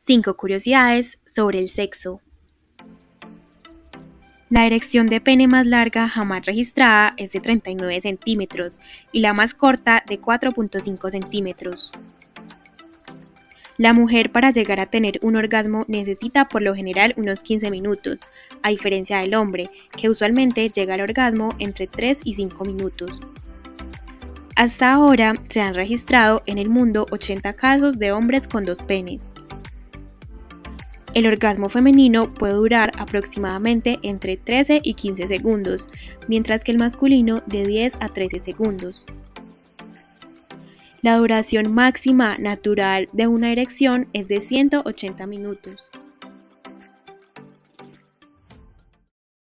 5 curiosidades sobre el sexo. La erección de pene más larga jamás registrada es de 39 centímetros y la más corta de 4.5 centímetros. La mujer para llegar a tener un orgasmo necesita por lo general unos 15 minutos, a diferencia del hombre, que usualmente llega al orgasmo entre 3 y 5 minutos. Hasta ahora se han registrado en el mundo 80 casos de hombres con dos penes. El orgasmo femenino puede durar aproximadamente entre 13 y 15 segundos, mientras que el masculino de 10 a 13 segundos. La duración máxima natural de una erección es de 180 minutos.